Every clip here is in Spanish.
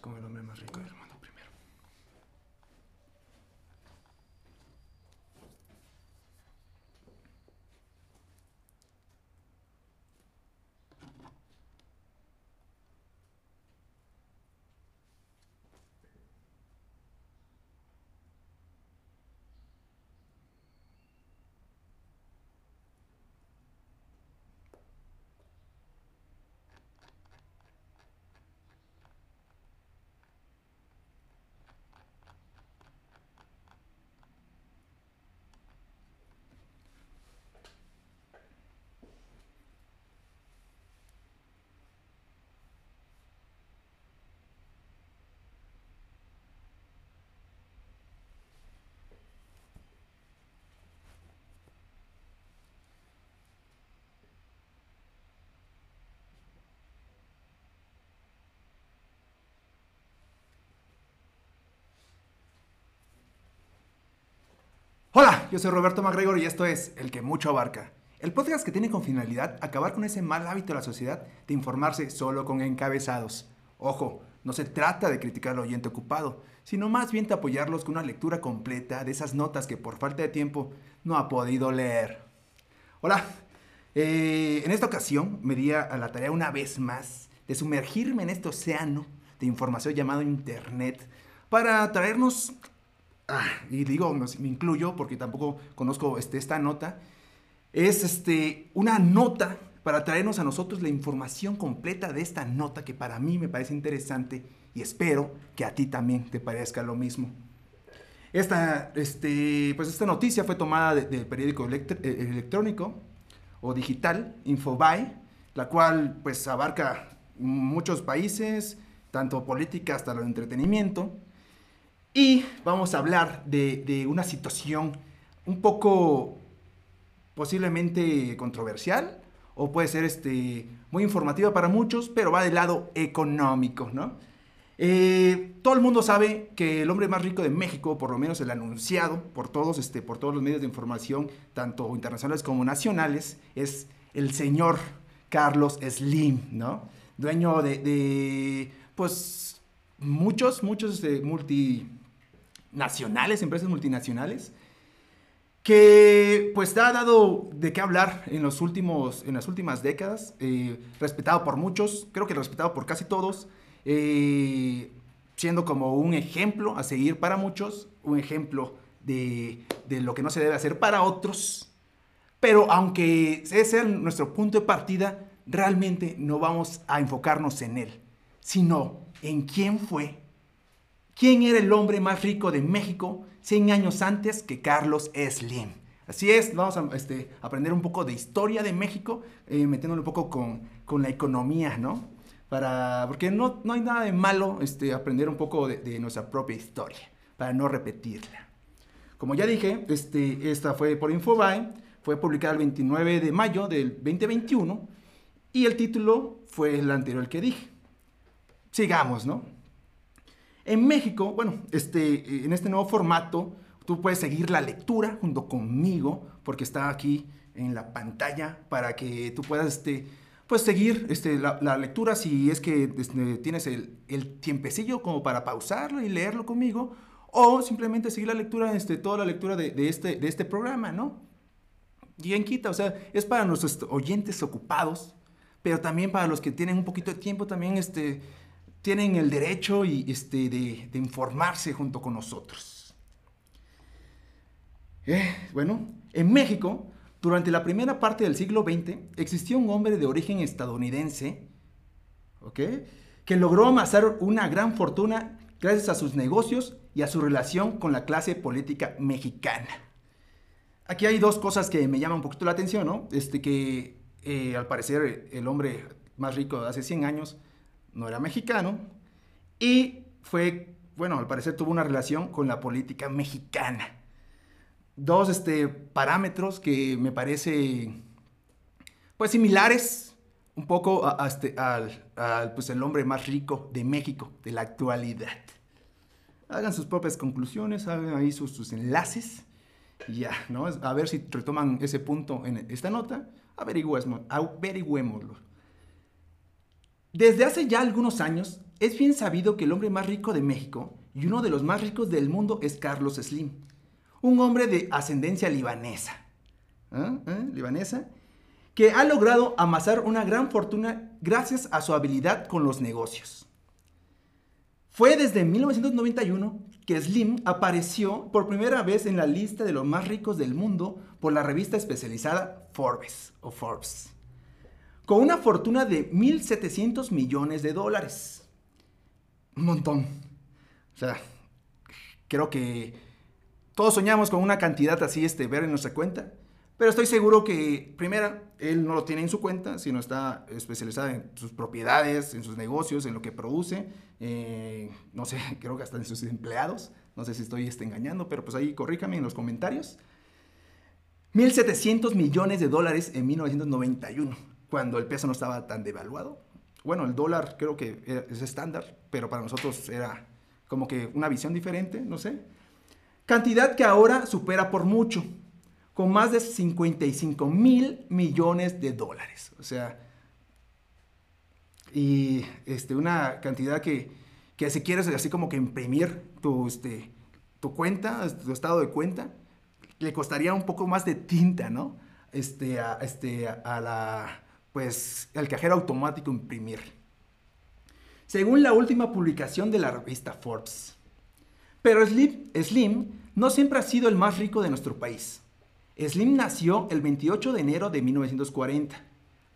Con el hombre más rico del mundo primero. Hola, yo soy Roberto MacGregor y esto es El que mucho abarca. El podcast que tiene con finalidad acabar con ese mal hábito de la sociedad de informarse solo con encabezados. Ojo, no se trata de criticar al oyente ocupado, sino más bien de apoyarlos con una lectura completa de esas notas que por falta de tiempo no ha podido leer. Hola, eh, en esta ocasión me di a la tarea una vez más de sumergirme en este océano de información llamado Internet para traernos ah, y digo, me incluyo porque tampoco conozco este, esta nota, es este, una nota para traernos a nosotros la información completa de esta nota que para mí me parece interesante y espero que a ti también te parezca lo mismo. Esta, este, pues esta noticia fue tomada del periódico eh, electrónico o digital, Infobae, la cual pues abarca muchos países, tanto política hasta de entretenimiento. Y vamos a hablar de, una situación un poco posiblemente controversial o puede ser este, muy informativa para muchos, pero va del lado económico, ¿no? Eh, todo el mundo sabe que el hombre más rico de México, por lo menos el anunciado por todos, este, por todos los medios de información, tanto internacionales como nacionales, es el señor Carlos Slim, ¿no? Dueño de, pues, muchos, muchos este, multi nacionales, empresas multinacionales, que pues ha dado de qué hablar en, los últimos, en las últimas décadas, eh, respetado por muchos, creo que respetado por casi todos, eh, siendo como un ejemplo a seguir para muchos, un ejemplo de, de lo que no se debe hacer para otros, pero aunque ese sea nuestro punto de partida, realmente no vamos a enfocarnos en él, sino en quién fue ¿Quién era el hombre más rico de México 100 años antes que Carlos Slim? Así es, vamos a este, aprender un poco de historia de México, eh, metiéndolo un poco con, con, la economía, ¿no? Para, porque no, no hay nada de malo este, aprender un poco de, nuestra propia historia, para no repetirla. Como ya dije, este, esta fue por Infobae, fue publicada el 29 de mayo del 2021 y el título fue el anterior que dije. Sigamos, ¿no? En México, bueno, este, en este nuevo formato, tú puedes seguir la lectura junto conmigo, porque está aquí en la pantalla para que tú puedas este, pues seguir este, la, lectura si es que este, tienes el, tiempecillo como para pausarlo y leerlo conmigo, o simplemente seguir la lectura, este, toda la lectura de, de, este, de este programa, ¿no? Y en quita, o sea, es para nuestros oyentes ocupados, pero también para los que tienen un poquito de tiempo también, este, tienen el derecho y, este, de, informarse junto con nosotros. Eh, bueno, en México, durante la primera parte del siglo XX, existió un hombre de origen estadounidense, que logró amasar una gran fortuna gracias a sus negocios y a su relación con la clase política mexicana. Aquí hay dos cosas que me llaman un poquito la atención, ¿no? Este que eh, al parecer el hombre más rico de hace 100 años no era mexicano y fue, bueno, al parecer tuvo una relación con la política mexicana. Dos este, parámetros que me parece, pues, similares un poco a, este, al, pues, el hombre más rico de México de la actualidad. Hagan sus propias conclusiones, hagan ahí sus, sus enlaces y ya, ¿no? A ver si retoman ese punto en esta nota, averigüémoslo. Desde hace ya algunos años, es bien sabido que el hombre más rico de México y uno de los más ricos del mundo es Carlos Slim, un hombre de ascendencia libanesa. ¿Eh? ¿Eh? Libanesa, que ha logrado amasar una gran fortuna gracias a su habilidad con los negocios. Fue desde 1991 que Slim apareció por primera vez en la lista de los más ricos del mundo por la revista especializada Forbes o Forbes, con una fortuna de 1.700 millones de dólares. Un montón. O sea, creo que todos soñamos con una cantidad así, este, ver en nuestra cuenta. Pero estoy seguro que, primera, él no lo tiene en su cuenta, sino está especializado en sus propiedades, en sus negocios, en lo que produce. Eh, no sé, creo que hasta en sus empleados. No sé si estoy este, engañando, pero pues ahí corríjame en los comentarios. 1.700 millones de dólares en 1991, cuando el peso no estaba tan devaluado. Bueno, el dólar creo que es estándar, pero para nosotros era como que una visión diferente, no sé. Cantidad que ahora supera por mucho con más de 55 mil millones de dólares. O sea, y este, una cantidad que, que si quieres así como que imprimir tu, este, tu cuenta, tu estado de cuenta, le costaría un poco más de tinta, ¿no? Este, este, a la, pues, al cajero automático imprimir. Según la última publicación de la revista Forbes. Pero Slim, Slim no siempre ha sido el más rico de nuestro país. Slim nació el 28 de enero de 1940.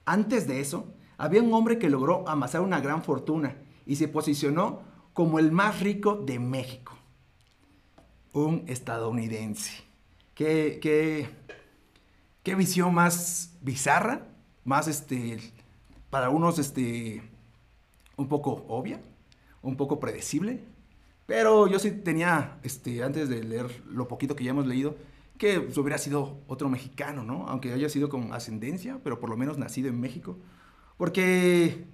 Antes de eso, había un hombre que logró amasar una gran fortuna y se posicionó como el más rico de México. Un estadounidense. ¿Qué, qué, qué visión más bizarra? Más este, para unos este, un poco obvia, un poco predecible. Pero yo sí tenía, este, antes de leer lo poquito que ya hemos leído, que pues, hubiera sido otro mexicano, ¿no? Aunque haya sido con ascendencia, pero por lo menos nacido en México. Porque,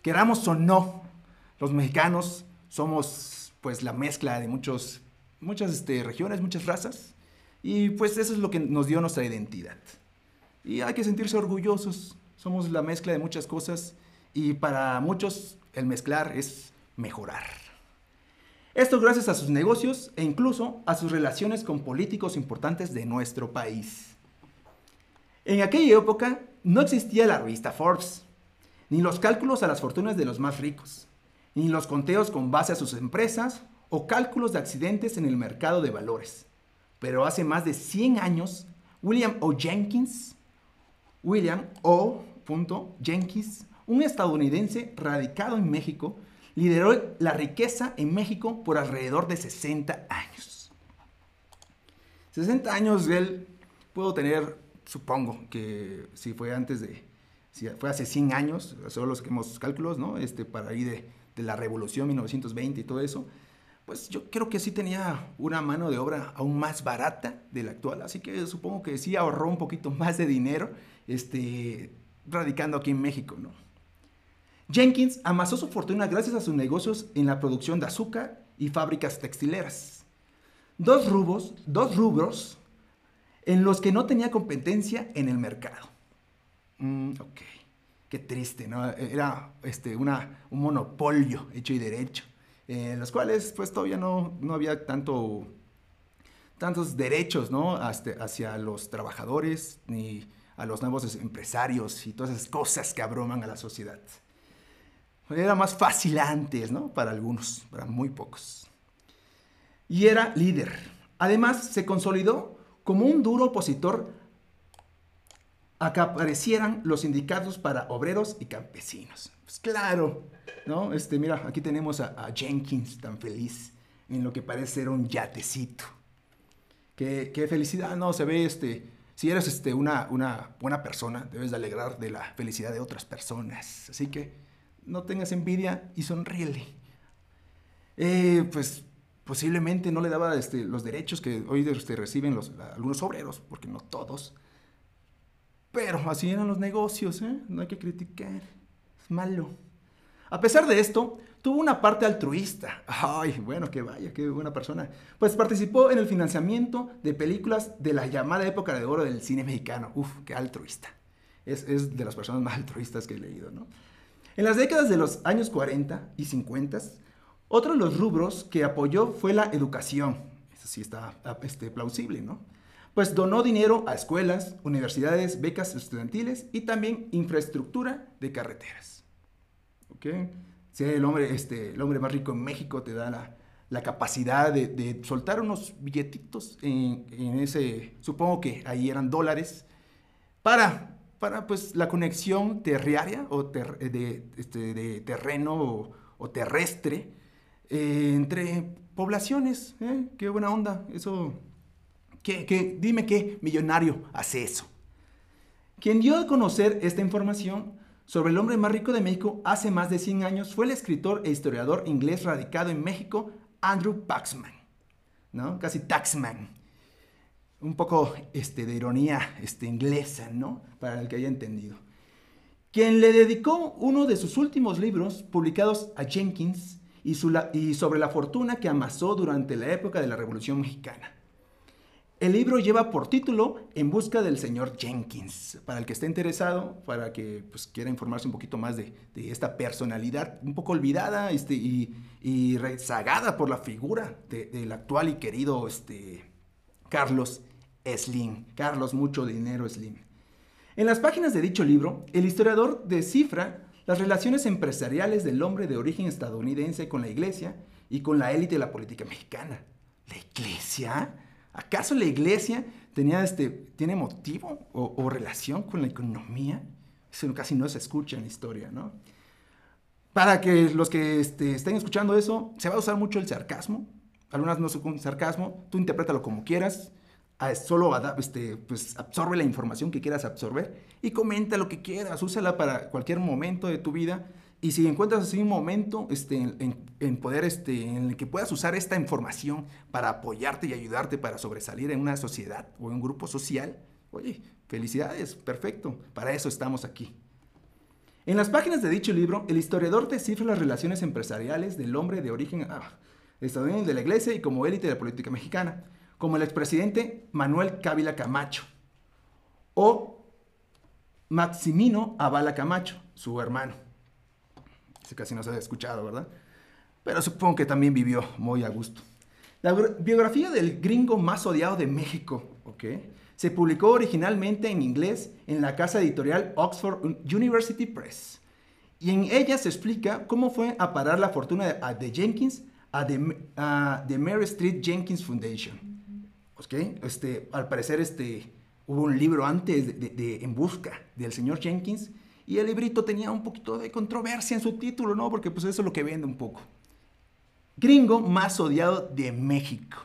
queramos o no, los mexicanos somos pues la mezcla de muchos, muchas este, regiones, muchas razas. Y pues eso es lo que nos dio nuestra identidad. Y hay que sentirse orgullosos. Somos la mezcla de muchas cosas. Y para muchos el mezclar es mejorar. Esto gracias a sus negocios e incluso a sus relaciones con políticos importantes de nuestro país. En aquella época no existía la revista Forbes, ni los cálculos a las fortunas de los más ricos, ni los conteos con base a sus empresas o cálculos de accidentes en el mercado de valores. Pero hace más de 100 años, William O. Jenkins, William O. Jenkins, un estadounidense radicado en México, lideró la riqueza en México por alrededor de 60 años. 60 años él puedo tener, supongo que si fue antes de, si fue hace 100 años, solo los que hemos cálculos, ¿no? Este, para ahí de, de la revolución 1920 y todo eso, pues yo creo que sí tenía una mano de obra aún más barata de la actual, así que supongo que sí ahorró un poquito más de dinero, este, radicando aquí en México, ¿no? Jenkins amasó su fortuna gracias a sus negocios en la producción de azúcar y fábricas textileras. Dos rubros, dos rubros en los que no tenía competencia en el mercado. Mm, ok, qué triste, ¿no? Era este, una, un monopolio hecho y derecho, en los cuales pues todavía no, no había tanto, tantos derechos, ¿no? hacia los trabajadores ni a los nuevos empresarios y todas esas cosas que abroman a la sociedad. Era más fácil antes, ¿no? Para algunos, para muy pocos. Y era líder. Además, se consolidó como un duro opositor a que aparecieran los sindicatos para obreros y campesinos. Pues claro, ¿no? Este, mira, aquí tenemos a, Jenkins tan feliz en lo que parece ser un yatecito. Qué, felicidad, ¿no? Se ve, este, si eres este, una, una buena persona, debes de alegrar de la felicidad de otras personas. Así que no tengas envidia y sonríele. Eh, pues posiblemente no le daba este, los derechos que hoy este, reciben los, algunos obreros, porque no todos. Pero así eran los negocios, ¿eh? no hay que criticar, es malo. A pesar de esto, tuvo una parte altruista. Ay, bueno, que vaya, qué buena persona. Pues participó en el financiamiento de películas de la llamada época de oro del cine mexicano. Uf, qué altruista. Es, de las personas más altruistas que he leído, ¿no? En las décadas de los años 40 y 50, otro de los rubros que apoyó fue la educación. Eso sí está este, plausible, ¿no? Pues donó dinero a escuelas, universidades, becas estudiantiles y también infraestructura de carreteras. ¿Ok? Si el hombre, este, el hombre más rico en México te da la, la capacidad de, soltar unos billetitos en, ese, supongo que ahí eran dólares, para, para pues la conexión terriaria o de, este, de, terreno o, terrestre eh, entre poblaciones. ¿eh? Qué buena onda, eso. ¿Qué, dime qué millonario hace eso. Quien dio a conocer esta información sobre el hombre más rico de México hace más de 100 años fue el escritor e historiador inglés radicado en México, Andrew Paxman, ¿no? Casi Taxman. Un poco este, de ironía este, inglesa, ¿no? Para el que haya entendido. Quien le dedicó uno de sus últimos libros publicados a Jenkins y, y sobre la fortuna que amasó durante la época de la Revolución Mexicana. El libro lleva por título En busca del señor Jenkins. Para el que esté interesado, para que pues, quiera informarse un poquito más de, esta personalidad un poco olvidada este, y, rezagada por la figura del actual y querido este, Carlos Slim. Carlos Mucho Dinero Slim. En las páginas de dicho libro, el historiador descifra las relaciones empresariales del hombre de origen estadounidense con la iglesia y con la élite de la política mexicana. ¿La iglesia? ¿Acaso la iglesia tenía este, tiene motivo o, relación con la economía? Eso casi no se escucha en la historia, ¿no? Para que los que este, estén escuchando eso, se va a usar mucho el sarcasmo. Algunas no son sarcasmo, tú interprétalo como quieras, solo este, pues, absorbe la información que quieras absorber y comenta lo que quieras, úsala para cualquier momento de tu vida y si encuentras así un momento este, en, poder, este, en el que puedas usar esta información para apoyarte y ayudarte para sobresalir en una sociedad o en un grupo social, oye, felicidades, perfecto, para eso estamos aquí. En las páginas de dicho libro, el historiador descifra las relaciones empresariales del hombre de origen ah, estadounidense de la iglesia y como élite de la política mexicana, como el expresidente Manuel Cávila Camacho o Maximino Avala Camacho, su hermano casi no se ha escuchado, ¿verdad? Pero supongo que también vivió muy a gusto. La biografía del gringo más odiado de México, ¿ok? Se publicó originalmente en inglés en la casa editorial Oxford University Press. Y en ella se explica cómo fue a parar la fortuna de, Jenkins a The, Mary Street Jenkins Foundation. ¿Ok? Este, al parecer este, hubo un libro antes de En Busca del señor Jenkins y el librito tenía un poquito de controversia en su título, ¿no? Porque pues eso es lo que vende un poco. Gringo más odiado de México.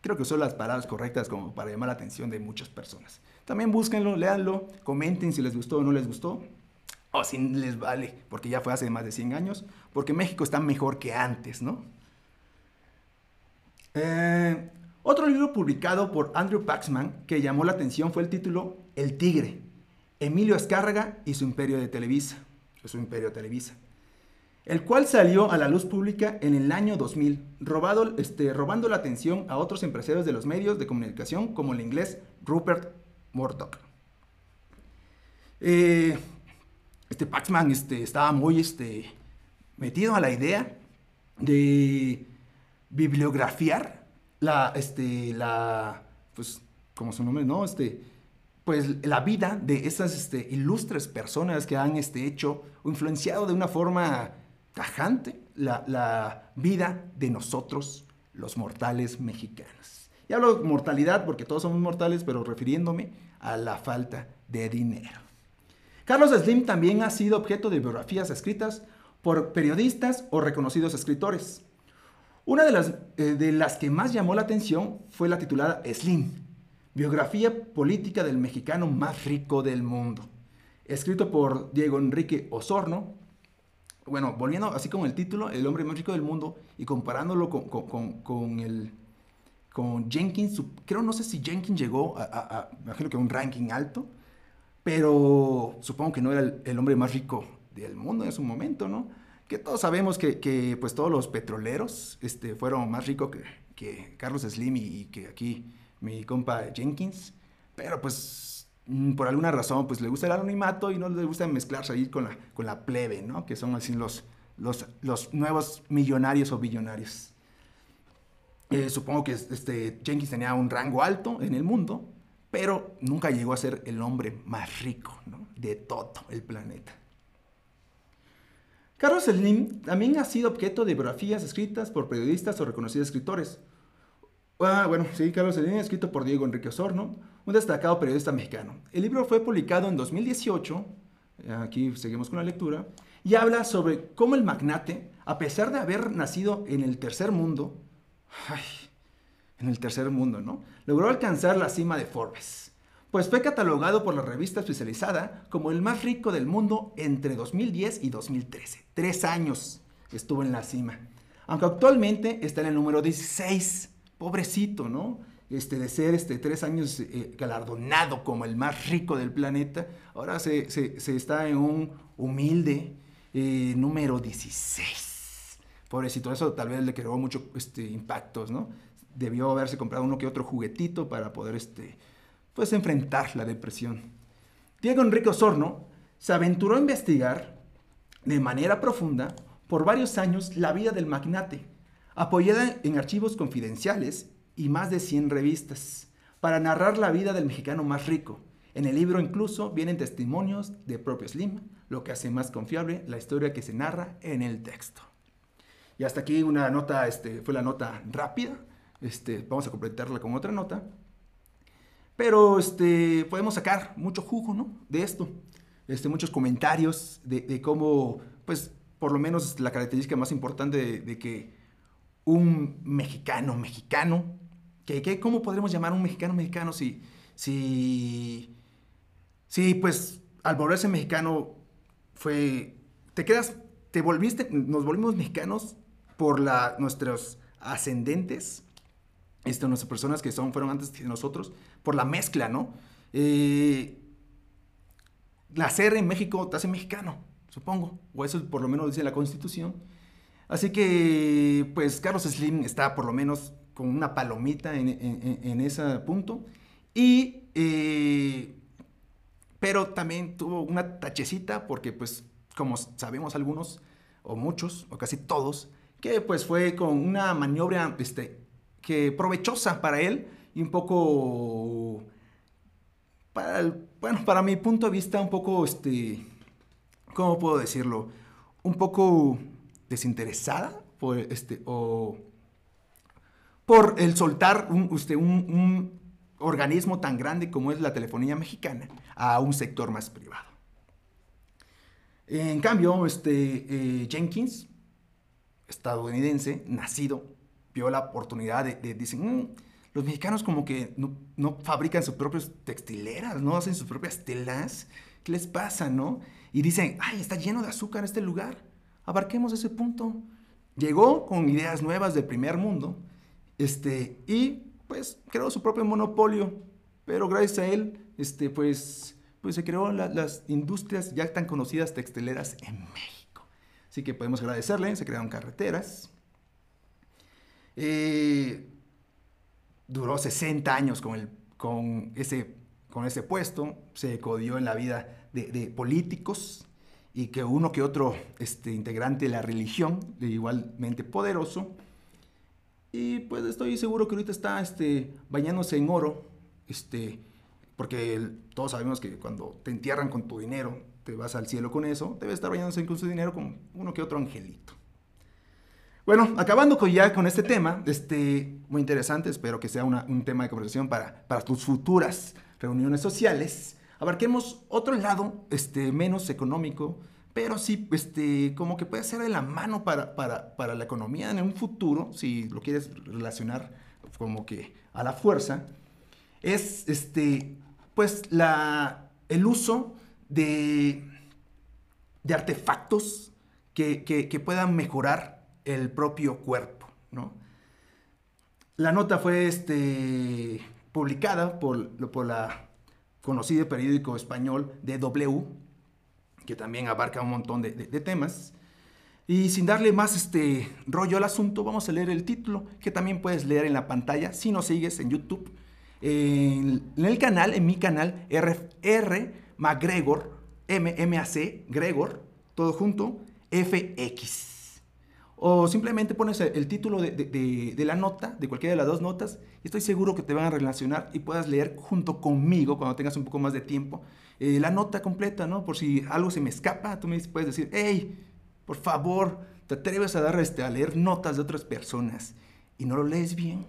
Creo que son las palabras correctas como para llamar la atención de muchas personas. También búsquenlo, léanlo, comenten si les gustó o no les gustó. O si les vale, porque ya fue hace más de 100 años. Porque México está mejor que antes, ¿no? Eh, otro libro publicado por Andrew Paxman que llamó la atención fue el título El Tigre, Emilio Azcárraga y su imperio de Televisa, su imperio Televisa, el cual salió a la luz pública en el año 2000, robado, este, robando la atención a otros empresarios de los medios de comunicación como el inglés Rupert Murdoch. Eh, este Paxman este, estaba muy este, metido a la idea de bibliografiar la, este, la, pues, como su nombre, ¿no? Este, pues la vida de este, ilustres personas que han este, hecho o influenciado de una forma tajante la, vida de nosotros, los mortales mexicanos. Y hablo de mortalidad porque todos somos mortales, pero refiriéndome a la falta de dinero. Carlos Slim también ha sido objeto de biografías escritas por periodistas o reconocidos escritores. Una de las, eh, de las que más llamó la atención fue la titulada Slim, Biografía política del mexicano más rico del mundo. Escrito por Diego Enrique Osorno. Bueno, volviendo así con el título, El hombre más rico del mundo, y comparándolo con, el, con Jenkins, creo no sé si Jenkins llegó a, imagino que un ranking alto, pero supongo que no era el, hombre más rico del mundo en su momento, ¿no? Que todos sabemos que, pues todos los petroleros este, fueron más ricos que, que Carlos Slim y que aquí mi compa Jenkins. Pero pues mm, por alguna razón, pues le gusta el anonimato y no le gusta mezclarse ahí con la, con la plebe, ¿no? Que son así los, los, los nuevos millonarios o billonarios. Eh, supongo que este, Jenkins tenía un rango alto en el mundo, pero nunca llegó a ser el hombre más rico de todo el planeta. Carlos Slim también ha sido objeto de biografías escritas por periodistas o reconocidos escritores. Ah, bueno, sí, Carlos Slim, escrito por Diego Enrique Osorno, un destacado periodista mexicano. El libro fue publicado en 2018, aquí seguimos con la lectura, y habla sobre cómo el magnate, a pesar de haber nacido en el tercer mundo, ay, en el tercer mundo, ¿no? Logró alcanzar la cima de Forbes, pues fue catalogado por la revista especializada como el más rico del mundo entre 2010 y 2013. Tres años estuvo en la cima, aunque actualmente está en el número 16. Pobrecito, ¿no? Este, de ser este, tres años eh, galardonado como el más rico del planeta, ahora se, está en un humilde eh, número 16. Pobrecito, eso tal vez le creó mucho este, impactos, ¿no? debió haberse comprado uno que otro juguetito para poder este, pues, enfrentar la depresión. Diego Enrique Osorno se aventuró a investigar de manera profunda por varios años la vida del magnate, apoyada en archivos confidenciales y más de 100 revistas, para narrar la vida del mexicano más rico. En el libro incluso vienen testimonios de propio Slim, lo que hace más confiable la historia que se narra en el texto. Y hasta aquí una nota, este, fue la nota rápida, este, vamos a completarla con otra nota. Pero este, podemos sacar mucho jugo ¿no? de esto. Este, muchos comentarios de, cómo, pues, por lo menos la característica más importante de, que un mexicano, mexicano, que, ¿cómo podremos llamar a un mexicano, mexicano si, si, si, pues, al volverse mexicano fue, te quedas, te volviste, nos volvimos mexicanos por la, nuestros ascendentes este, nuestras personas que son, fueron antes que nosotros, por la mezcla, ¿no? Eh, nacer en México te hace mexicano, supongo, o eso por lo menos dice la Constitución. Así que, pues, Carlos Slim está por lo menos con una palomita en, ese punto. Y, eh, pero también tuvo una tachecita porque, pues, como sabemos algunos, o muchos, o casi todos, que pues fue con una maniobra este, que provechosa para él y un poco, para bueno, para mi punto de vista, un poco, este, ¿cómo puedo decirlo? Un poco desinteresada por, este, o por el soltar un, usted, un, organismo tan grande como es la telefonía mexicana a un sector más privado. En cambio, este, eh, Jenkins, estadounidense, nacido vio la oportunidad de, dicen, mm, los mexicanos como que no, fabrican sus propias textileras, no hacen sus propias telas. ¿Qué les pasa, no? Y dicen, ay, está lleno de azúcar este lugar. Abarquemos ese punto. Llegó con ideas nuevas del primer mundo este, y pues creó su propio monopolio. Pero gracias a él, este, pues, pues se creó las industrias ya tan conocidas textileras en México. Así que podemos agradecerle, se crearon carreteras, eh, duró 60 años con, el, con, ese, con ese puesto, se codió en la vida de, políticos y que uno que otro este, integrante de la religión, de igualmente poderoso. Y pues estoy seguro que ahorita está este, bañándose en oro, este, porque todos sabemos que cuando te entierran con tu dinero, te vas al cielo con eso, debe estar bañándose con su dinero con uno que otro angelito. Bueno, acabando con ya con este tema, este, muy interesante, espero que sea un tema de conversación para, para tus futuras reuniones sociales. Abarquemos otro lado, este, menos económico, pero sí, este, como que puede ser de la mano para, para, para la economía en un futuro, si lo quieres relacionar como que a la fuerza, es, este, pues, la, el uso de, de artefactos que, que, puedan mejorar el propio cuerpo, ¿no? La nota fue este, publicada por, por la conocido periódico español DW, que también abarca un montón de, temas. Y sin darle más este rollo al asunto, vamos a leer el título, que también puedes leer en la pantalla si nos sigues en YouTube. En, el canal, en mi canal, R, MacGregor, M, M, A, C, Gregor, todo junto, FX. O simplemente pones el título de, la nota, de cualquiera de las dos notas, y estoy seguro que te van a relacionar y puedas leer junto conmigo cuando tengas un poco más de tiempo eh, la nota completa, ¿no? Por si algo se me escapa, tú me puedes decir, hey, por favor, te atreves a, dar este, a leer notas de otras personas y no lo lees bien.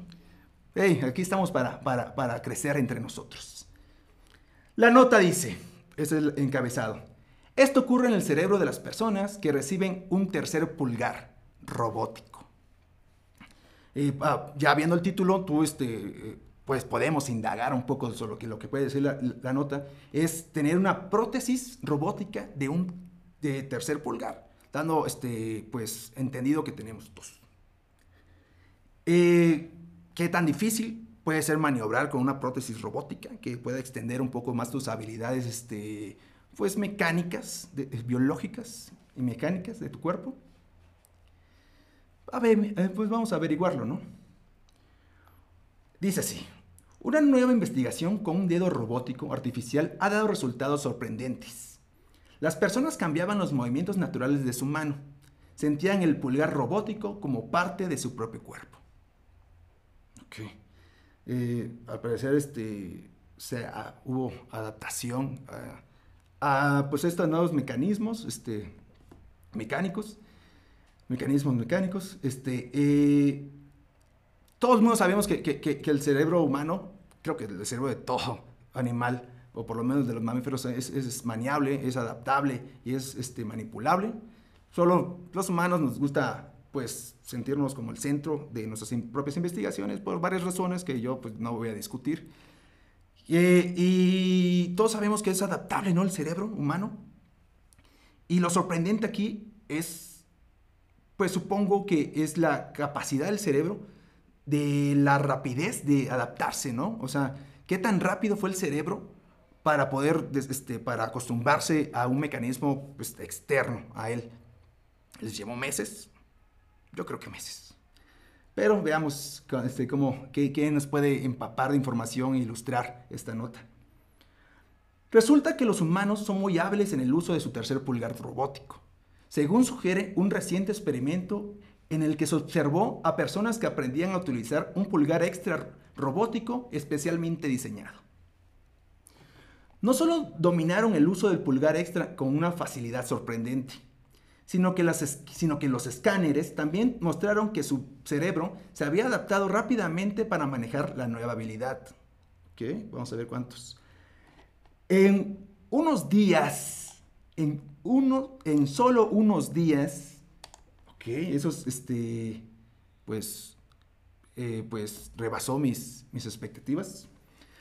Hey, aquí estamos para, para, para crecer entre nosotros. La nota dice, es el encabezado. Esto ocurre en el cerebro de las personas que reciben un tercer pulgar robótico. Ah, ya viendo el título, tú este, pues podemos indagar un poco sobre lo que, lo que puede decir la, nota, es tener una prótesis robótica de un de tercer pulgar, dando este, pues, entendido que tenemos dos. Eh, ¿Qué tan difícil puede ser maniobrar con una prótesis robótica que pueda extender un poco más tus habilidades este, pues, mecánicas, biológicas y mecánicas de tu cuerpo? A ver, eh, pues vamos a averiguarlo, ¿no? Dice así, una nueva investigación con un dedo robótico artificial ha dado resultados sorprendentes. Las personas cambiaban los movimientos naturales de su mano, sentían el pulgar robótico como parte de su propio cuerpo. Ok. Eh, al parecer este, hubo adaptación a, a, pues estos nuevos mecanismos este, mecánicos mecanismos mecánicos. Este, eh, todos mundo sabemos que, el cerebro humano, creo que el cerebro de todo animal, o por lo menos de los mamíferos, es, es maniable, es adaptable y es este, manipulable. Solo los humanos nos gusta pues sentirnos como el centro de nuestras propias investigaciones por varias razones que yo pues no voy a discutir. Eh, y todos sabemos que es adaptable, ¿no? El cerebro humano. Y lo sorprendente aquí es pues supongo que es la capacidad del cerebro de la rapidez de adaptarse, ¿no? O sea, ¿qué tan rápido fue el cerebro para poder, este, para acostumbrarse a un mecanismo pues, externo a él? ¿Les llevó meses? Yo creo que meses. Pero veamos este, cómo, qué, qué nos puede empapar de información e ilustrar esta nota. Resulta que los humanos son muy hábiles en el uso de su tercer pulgar robótico según sugiere un reciente experimento en el que se observó a personas que aprendían a utilizar un pulgar extra robótico especialmente diseñado. No solo dominaron el uso del pulgar extra con una facilidad sorprendente, sino que, sino que los escáneres también mostraron que su cerebro se había adaptado rápidamente para manejar la nueva habilidad. Vamos a ver cuántos. En unos días, en uno, en solo unos días, ok, eso este, pues, eh, pues rebasó mis, mis expectativas.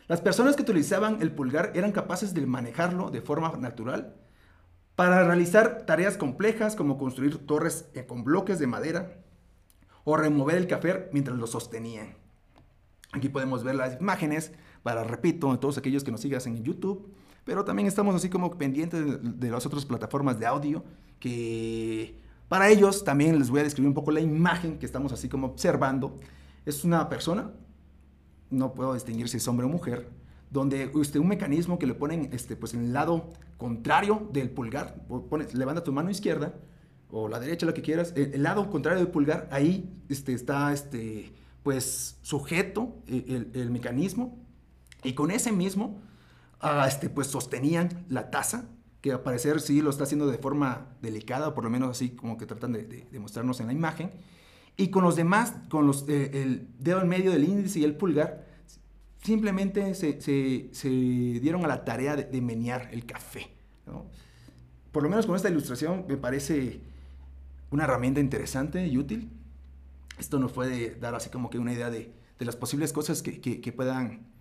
Las personas que utilizaban el pulgar eran capaces de manejarlo de forma natural para realizar tareas complejas como construir torres eh, con bloques de madera o remover el café mientras lo sostenían. Aquí podemos ver las imágenes para, repito, todos aquellos que nos sigas en YouTube, pero también estamos así como pendientes de, las otras plataformas de audio que para ellos también les voy a describir un poco la imagen que estamos así como observando. Es una persona, no puedo distinguir si es hombre o mujer, donde usted un mecanismo que le ponen este, pues, en el lado contrario del pulgar, levanta tu mano izquierda o la derecha, lo que quieras, el, lado contrario del pulgar, ahí este, está este, pues, sujeto eh, el mecanismo y con ese mismo Este, pues sostenían la taza, que al parecer sí lo está haciendo de forma delicada, o por lo menos así como que tratan de, mostrarnos en la imagen. Y con los demás, con los, eh, el dedo en medio del índice y el pulgar, simplemente se, dieron a la tarea de, menear el café. Por lo menos con esta ilustración me parece una herramienta interesante y útil. Esto nos puede dar así como que una idea de, de las posibles cosas que, que puedan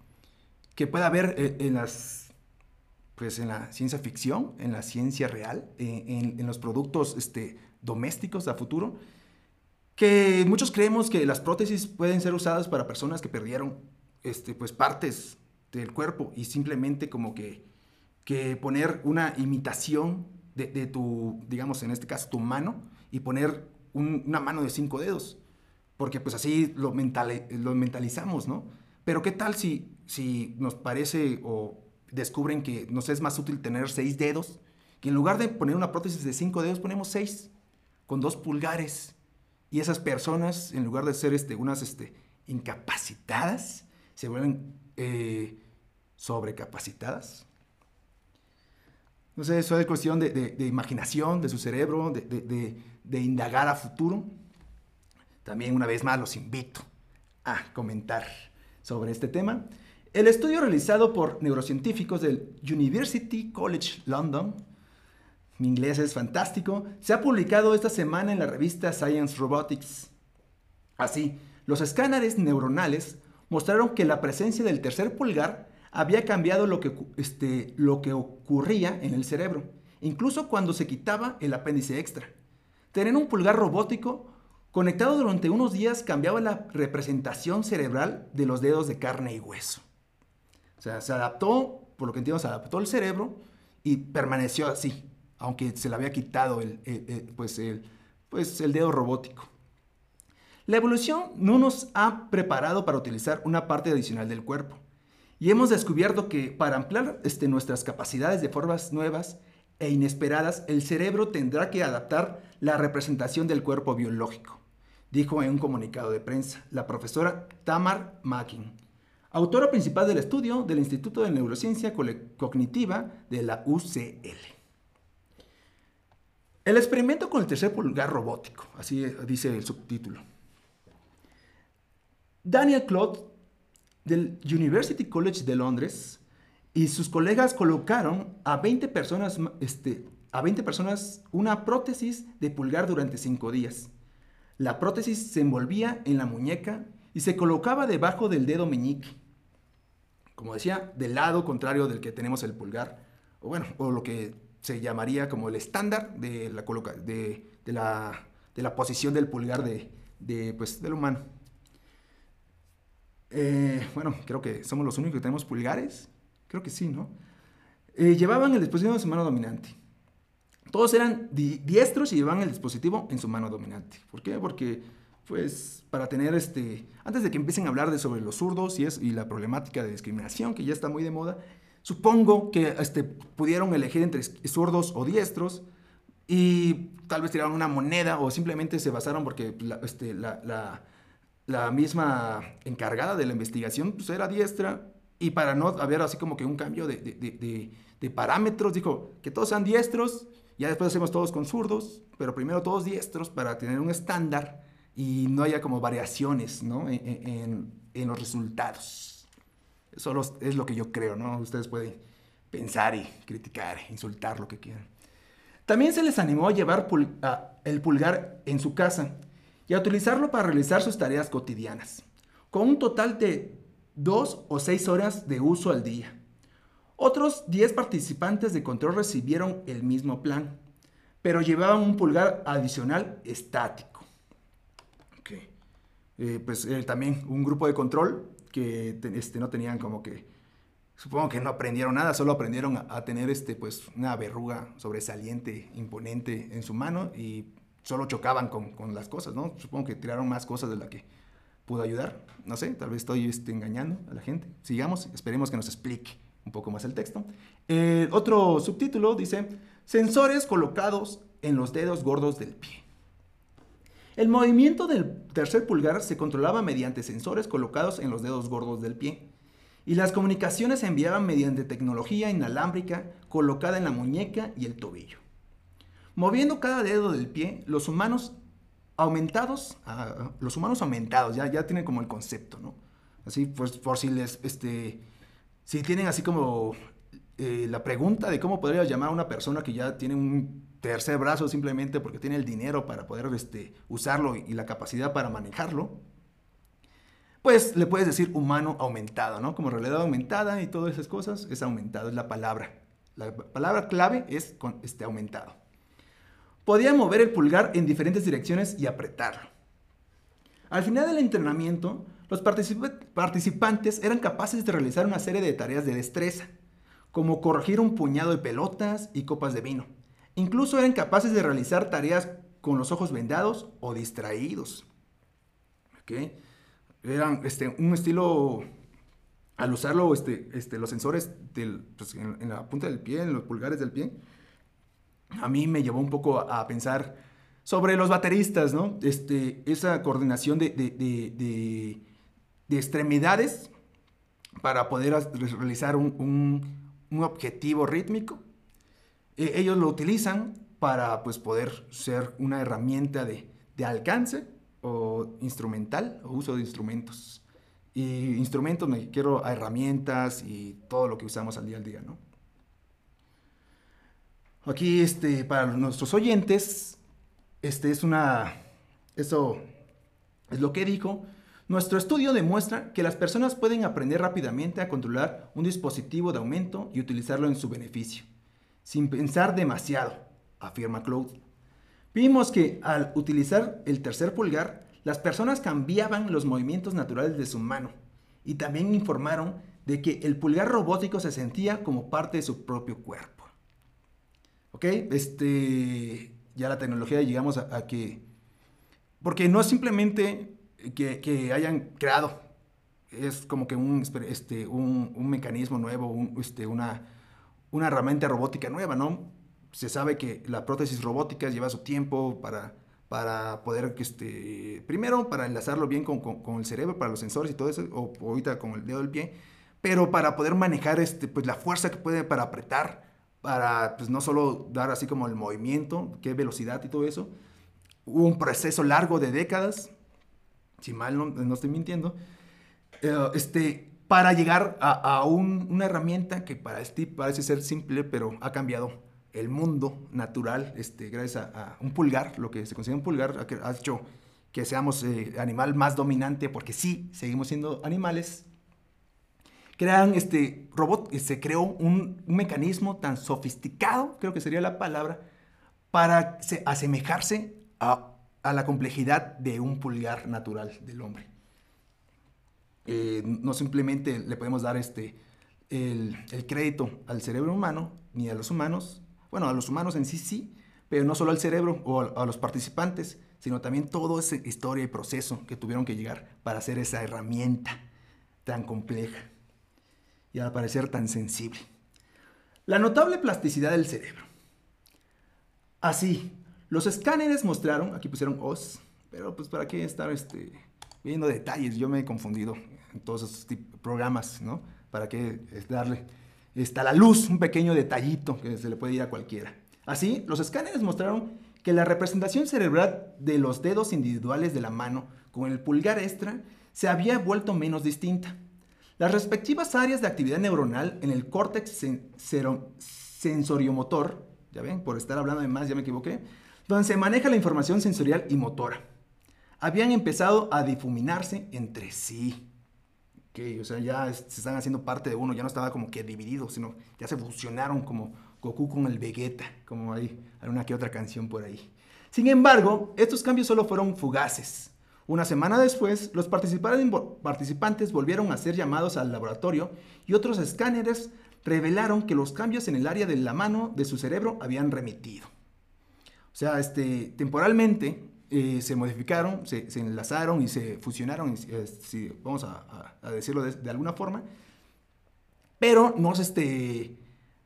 que pueda haber eh, en las pues en la ciencia ficción, en la ciencia real, en, en, los productos este, domésticos a futuro, que muchos creemos que las prótesis pueden ser usadas para personas que perdieron este, pues, partes del cuerpo y simplemente como que, que poner una imitación de, de, tu, digamos en este caso, tu mano y poner una mano de cinco dedos, porque pues así lo, lo mentalizamos, ¿no? Pero ¿qué tal si si nos parece o descubren que nos es más útil tener seis dedos, que en lugar de poner una prótesis de cinco dedos ponemos seis, con dos pulgares. Y esas personas, en lugar de ser este, unas este, incapacitadas, se vuelven eh, sobrecapacitadas. No sé, eso es cuestión de, imaginación de su cerebro, de, indagar a futuro. También una vez más los invito a comentar sobre este tema. El estudio realizado por neurocientíficos del University College London, mi inglés es fantástico, se ha publicado esta semana en la revista Science Robotics. Así, los escáneres neuronales mostraron que la presencia del tercer pulgar había cambiado lo que, este, lo que ocurría en el cerebro, incluso cuando se quitaba el apéndice extra. Tener un pulgar robótico conectado durante unos días cambiaba la representación cerebral de los dedos de carne y hueso. O sea, se adaptó, por lo que entiendo, se adaptó el cerebro y permaneció así, aunque se le había quitado el, pues el, pues el dedo robótico. La evolución no nos ha preparado para utilizar una parte adicional del cuerpo. Y hemos descubierto que para ampliar este, nuestras capacidades de formas nuevas e inesperadas, el cerebro tendrá que adaptar la representación del cuerpo biológico, dijo en un comunicado de prensa la profesora Tamar Mackin, autora principal del estudio del Instituto de Neurociencia Cognitiva de la UCL. El experimento con el tercer pulgar robótico, así dice el subtítulo. Daniel Claude del University College de Londres y sus colegas colocaron a 20 personas, este, a 20 personas una prótesis de pulgar durante 5 días. La prótesis se envolvía en la muñeca y se colocaba debajo del dedo meñique. Como decía, del lado contrario del que tenemos el pulgar, o bueno, o lo que se llamaría como el estándar de la, la, de la posición del pulgar de, de, pues, del humano. Eh, bueno, creo que somos los únicos que tenemos pulgares. Creo que sí, ¿no? Eh, llevaban el dispositivo en su mano dominante. Todos eran diestros y llevaban el dispositivo en su mano dominante. ¿Por qué? Porque, pues, para tener este. Antes de que empiecen a hablar de sobre los zurdos y, es, y la problemática de discriminación, que ya está muy de moda, supongo que este, pudieron elegir entre zurdos o diestros y tal vez tiraron una moneda o simplemente se basaron porque este, la la misma encargada de la investigación pues era diestra y para no haber así como que un cambio de, parámetros, dijo que todos sean diestros, ya después hacemos todos con zurdos, pero primero todos diestros para tener un estándar y no haya como variaciones ¿no? en, los resultados. Eso es lo que yo creo, ¿no? Ustedes pueden pensar y criticar, insultar, lo que quieran. También se les animó a llevar el pulgar en su casa y a utilizarlo para realizar sus tareas cotidianas, con un total de 2 o 6 horas de uso al día. Otros 10 participantes de control recibieron el mismo plan, pero llevaban un pulgar adicional estático. Eh, pues eh, también un grupo de control que este, no tenían como que, supongo que no aprendieron nada, solo aprendieron a, tener este, pues, una verruga sobresaliente, imponente en su mano y solo chocaban con, las cosas, ¿no? Supongo que tiraron más cosas de la que pudo ayudar. No sé, tal vez estoy este, engañando a la gente. Sigamos, esperemos que nos explique un poco más el texto. Eh, otro subtítulo dice, sensores colocados en los dedos gordos del pie. El movimiento del tercer pulgar se controlaba mediante sensores colocados en los dedos gordos del pie. Y las comunicaciones se enviaban mediante tecnología inalámbrica colocada en la muñeca y el tobillo. Moviendo cada dedo del pie, los humanos aumentados, ah, los humanos aumentados, ya, ya tienen como el concepto, ¿no? Así, pues por si les, este, si tienen así como eh, la pregunta de cómo podría llamar a una persona que ya tiene un tercer brazo simplemente porque tiene el dinero para poder este, usarlo y, la capacidad para manejarlo, pues le puedes decir humano aumentado, ¿no? Como realidad aumentada y todas esas cosas, es aumentado, es la palabra. La palabra clave es este, aumentado. Podía mover el pulgar en diferentes direcciones y apretarlo. Al final del entrenamiento, los participantes eran capaces de realizar una serie de tareas de destreza, como corregir un puñado de pelotas y copas de vino. Incluso eran capaces de realizar tareas con los ojos vendados o distraídos. Eran este, un estilo al usarlo, este, este, los sensores del, pues, en, la punta del pie, en los pulgares del pie, a mí me llevó un poco a, pensar sobre los bateristas, ¿no? Este, esa coordinación de, de, de, de extremidades para poder realizar un, un, objetivo rítmico. E, ellos lo utilizan para pues, poder ser una herramienta de, de alcance o instrumental o uso de instrumentos. Y instrumentos me quiero a herramientas y todo lo que usamos al día al día, ¿no? Aquí, este, para nuestros oyentes, este es una, eso es lo que dijo. Nuestro estudio demuestra que las personas pueden aprender rápidamente a controlar un dispositivo de aumento y utilizarlo en su beneficio, sin pensar demasiado, afirma Claude. Vimos que al utilizar el tercer pulgar, las personas cambiaban los movimientos naturales de su mano y también informaron de que el pulgar robótico se sentía como parte de su propio cuerpo. ¿Ok? Este, ya la tecnología llegamos a, que... Porque no es simplemente que, hayan creado, es como que un, este, un, mecanismo nuevo, este, una, una herramienta robótica nueva, ¿no? se sabe que la prótesis robótica lleva su tiempo para, para poder, este, primero, para enlazarlo bien con, con, el cerebro, para los sensores y todo eso, o, ahorita con el dedo del pie, pero para poder manejar este, pues, la fuerza que puede para apretar, para pues, no solo dar así como el movimiento, qué velocidad y todo eso. Hubo un proceso largo de décadas, si mal no, no estoy mintiendo, eh, este, para llegar a, a un, una herramienta que para Steve parece ser simple, pero ha cambiado el mundo natural, este, gracias a, un pulgar, lo que se considera un pulgar, ha hecho que seamos eh, animal más dominante, porque sí, seguimos siendo animales. Crean este robot, eh, se creó un, mecanismo tan sofisticado, creo que sería la palabra, para asemejarse a, la complejidad de un pulgar natural del hombre. Eh, no simplemente le podemos dar este, el, el, crédito al cerebro humano ni a los humanos, bueno, a los humanos en sí sí, pero no solo al cerebro o a, los participantes, sino también toda esa historia y proceso que tuvieron que llegar para hacer esa herramienta tan compleja y al parecer tan sensible. La notable plasticidad del cerebro. Así, los escáneres mostraron, aquí pusieron OS, pero pues para qué estar este, viendo detalles, yo me he confundido en todos esos programas, ¿no? Para qué darle está la luz, un pequeño detallito que se le puede ir a cualquiera. Así, los escáneres mostraron que la representación cerebral de los dedos individuales de la mano con el pulgar extra se había vuelto menos distinta. Las respectivas áreas de actividad neuronal en el córtex sensoriomotor, ya ven, por estar hablando de más ya me equivoqué, donde se maneja la información sensorial y motora, habían empezado a difuminarse entre sí que, o sea, ya se están haciendo parte de uno, ya no estaba como que dividido, sino ya se fusionaron como Goku con el Vegeta, como hay alguna que otra canción por ahí. Sin embargo, estos cambios solo fueron fugaces. Una semana después, los participantes volvieron a ser llamados al laboratorio y otros escáneres revelaron que los cambios en el área de la mano de su cerebro habían remitido. O sea, este, temporalmente, eh, se modificaron, se, enlazaron y se fusionaron, eh, si, vamos a, decirlo de, alguna forma. Pero no es este,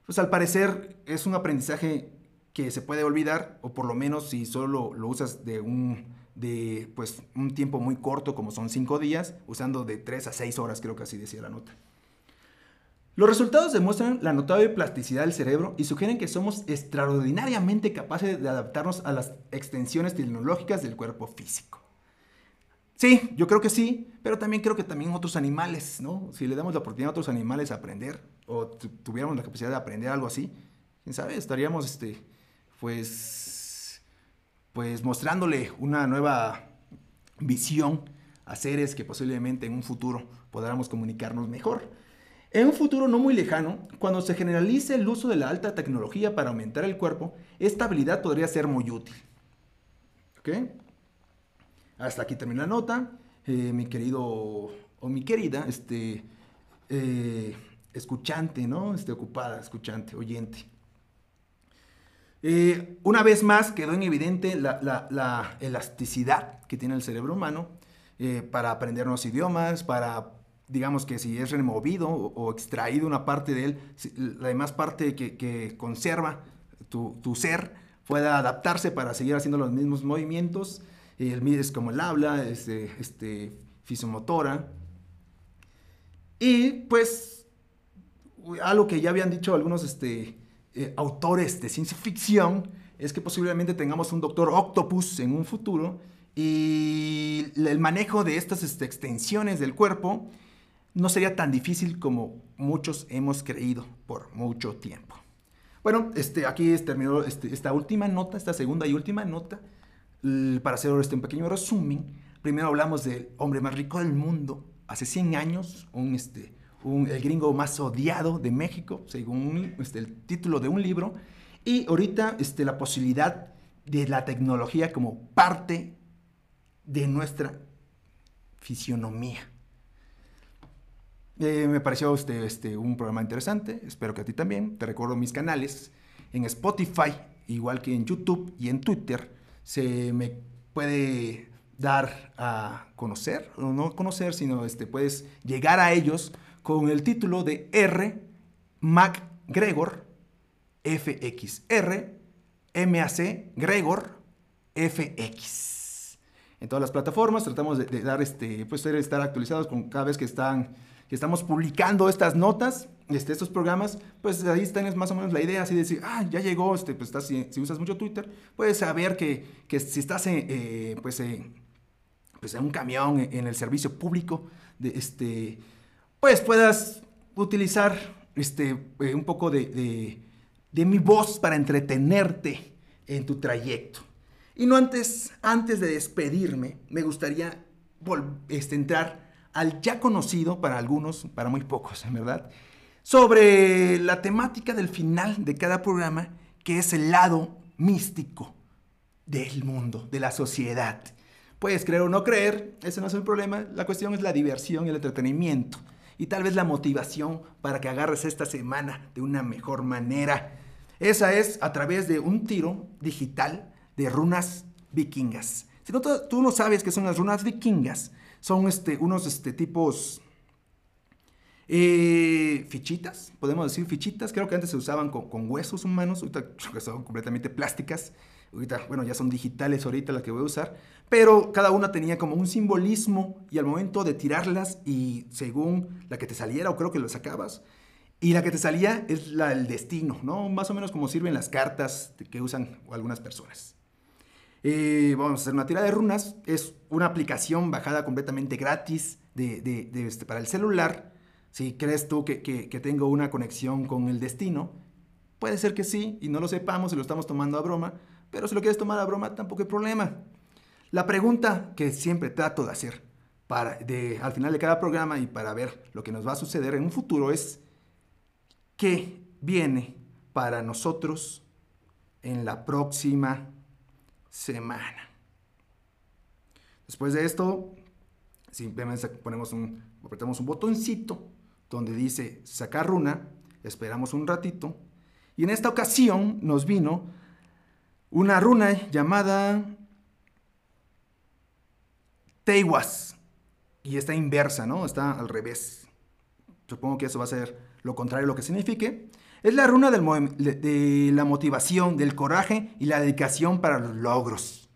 pues al parecer es un aprendizaje que se puede olvidar, o por lo menos si solo lo, usas de un, de, pues, un tiempo muy corto, como son cinco días, usando de tres a seis horas, creo que así decía la nota. Los resultados demuestran la notable plasticidad del cerebro y sugieren que somos extraordinariamente capaces de adaptarnos a las extensiones tecnológicas del cuerpo físico. Sí, yo creo que sí, pero también creo que también otros animales, ¿no? Si le damos la oportunidad a otros animales a aprender, o tuviéramos la capacidad de aprender algo así, quién sabe, estaríamos, este, pues, pues mostrándole una nueva visión a seres que posiblemente en un futuro podamos comunicarnos mejor. En un futuro no muy lejano, cuando se generalice el uso de la alta tecnología para aumentar el cuerpo, esta habilidad podría ser muy útil. ¿Ok? Hasta aquí termina la nota. Eh, mi querido o mi querida este, eh, escuchante, ¿no? Este, ocupada, escuchante, oyente. Eh, una vez más quedó en evidente la, la elasticidad que tiene el cerebro humano para aprender nuevos idiomas, para digamos que si es removido o, extraído una parte de él, la demás parte que, conserva tu, ser pueda adaptarse para seguir haciendo los mismos movimientos. El es como el habla, este, este, fisiomotora. Y pues algo que ya habían dicho algunos este, eh, autores de ciencia ficción es que posiblemente tengamos un doctor octopus en un futuro y el manejo de estas este, extensiones del cuerpo no sería tan difícil como muchos hemos creído por mucho tiempo. Bueno, este, aquí terminó este, esta última nota, esta segunda y última nota, para hacer este, un pequeño resumen. Primero hablamos del hombre más rico del mundo, hace 100 años, un, este, el gringo más odiado de México, según este, el título de un libro, y ahorita este, la posibilidad de la tecnología como parte de nuestra fisionomía. Eh, me pareció este, este, un programa interesante, espero que a ti también. Te recuerdo mis canales en Spotify, igual que en YouTube y en Twitter. Se me puede dar a conocer, o no conocer, sino este, puedes llegar a ellos con el título de R. MacGregor FXR MAC Gregor FX. En todas las plataformas tratamos de, dar este, pues estar actualizados con cada vez que están que estamos publicando estas notas, este, estos programas, pues ahí está más o menos la idea, así de decir, ah, ya llegó, este, pues estás, si, usas mucho Twitter, puedes saber que, que si estás en, eh, pues, pues en un camión, en el servicio público, de, este, pues puedas utilizar este, eh, un poco de, mi voz para entretenerte en tu trayecto. Y no antes, antes de despedirme, me gustaría este, entrar al ya conocido para algunos, para muy pocos, en verdad, sobre la temática del final de cada programa, que es el lado místico del mundo, de la sociedad. Puedes creer o no creer, ese no es el problema, la cuestión es la diversión y el entretenimiento y tal vez la motivación para que agarres esta semana de una mejor manera. Esa es a través de un tiro digital de runas vikingas. Si no, tú no sabes qué son las runas vikingas, son este, unos este, tipos eh, fichitas, podemos decir fichitas, creo que antes se usaban con, huesos humanos, ahorita son completamente plásticas, ahorita, bueno, ya son digitales ahorita las que voy a usar, pero cada una tenía como un simbolismo y al momento de tirarlas y según la que te saliera o creo que lo sacabas, y la que te salía es la del destino, ¿no? Más o menos como sirven las cartas que usan algunas personas. Eh, vamos a hacer una tira de runas. Es una aplicación bajada completamente gratis de, este, para el celular. Si crees tú que, tengo una conexión con el destino, puede ser que sí y no lo sepamos y lo estamos tomando a broma. Pero si lo quieres tomar a broma, tampoco hay problema. La pregunta que siempre trato de hacer para, al final de cada programa y para ver lo que nos va a suceder en un futuro es qué viene para nosotros en la próxima semana. Después de esto, simplemente ponemos un, apretamos un botoncito donde dice sacar runa, esperamos un ratito y en esta ocasión nos vino una runa llamada Teiwas. Y está inversa, ¿no? Está al revés. Supongo que eso va a ser lo contrario a lo que signifique. Es la runa de la motivación, del coraje y la dedicación para los logros.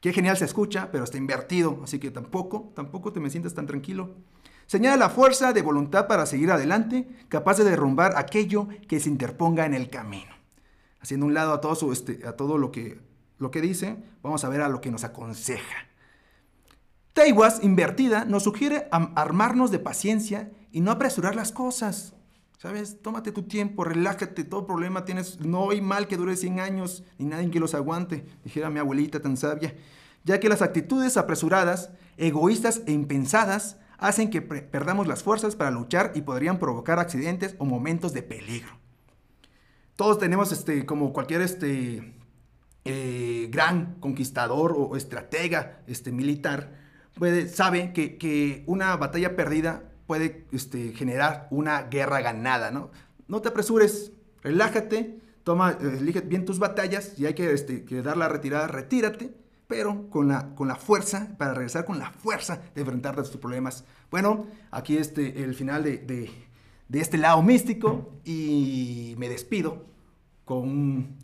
Qué genial se escucha, pero está invertido, así que tampoco, tampoco te me sientas tan tranquilo. Señala la fuerza de voluntad para seguir adelante, capaz de derrumbar aquello que se interponga en el camino haciendo un lado a todo, su, este, a todo lo, que, lo que dice, vamos a ver a lo que nos aconseja. Teiwas, invertida, nos sugiere armarnos de paciencia y no apresurar las cosas. ¿Sabes? Tómate tu tiempo, relájate, todo problema tienes. No hay mal que dure 100 años, ni nadie que los aguante, dijera mi abuelita tan sabia. Ya que las actitudes apresuradas, egoístas e impensadas hacen que perdamos las fuerzas para luchar y podrían provocar accidentes o momentos de peligro todos tenemos, este, como cualquier este, eh, gran conquistador o, estratega este, militar, puede, sabe que, una batalla perdida puede este, generar una guerra ganada, ¿no? No te apresures, relájate, toma, elige bien tus batallas, y hay que, este, que dar la retirada, retírate, pero con la, con la fuerza, para regresar con la fuerza de enfrentarte a tus problemas. Bueno, aquí este, el final de, de, de este lado místico y me despido con un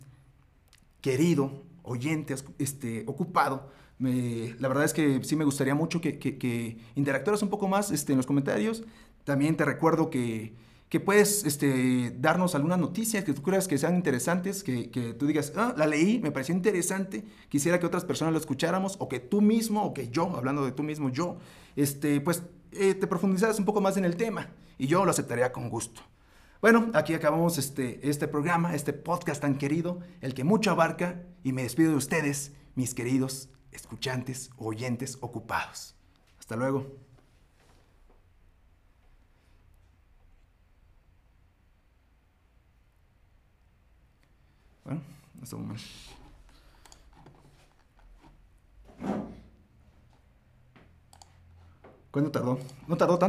querido oyente este, ocupado. Me, la verdad es que sí me gustaría mucho que, que, que interactuaras un poco más este, en los comentarios. También te recuerdo que que puedes este, darnos algunas noticias que tú creas que sean interesantes, que, que, tú digas, ah, la leí, me pareció interesante, quisiera que otras personas lo escucháramos, o que tú mismo, o que yo, hablando de tú mismo, yo, este, pues eh, te profundizaras un poco más en el tema, y yo lo aceptaría con gusto. Bueno, aquí acabamos este, este programa, este podcast tan querido, el que mucho abarca, y me despido de ustedes, mis queridos escuchantes, oyentes ocupados. Hasta luego. Bueno, no estuvo mal. ¿Cuándo tardó? No tardó tanto.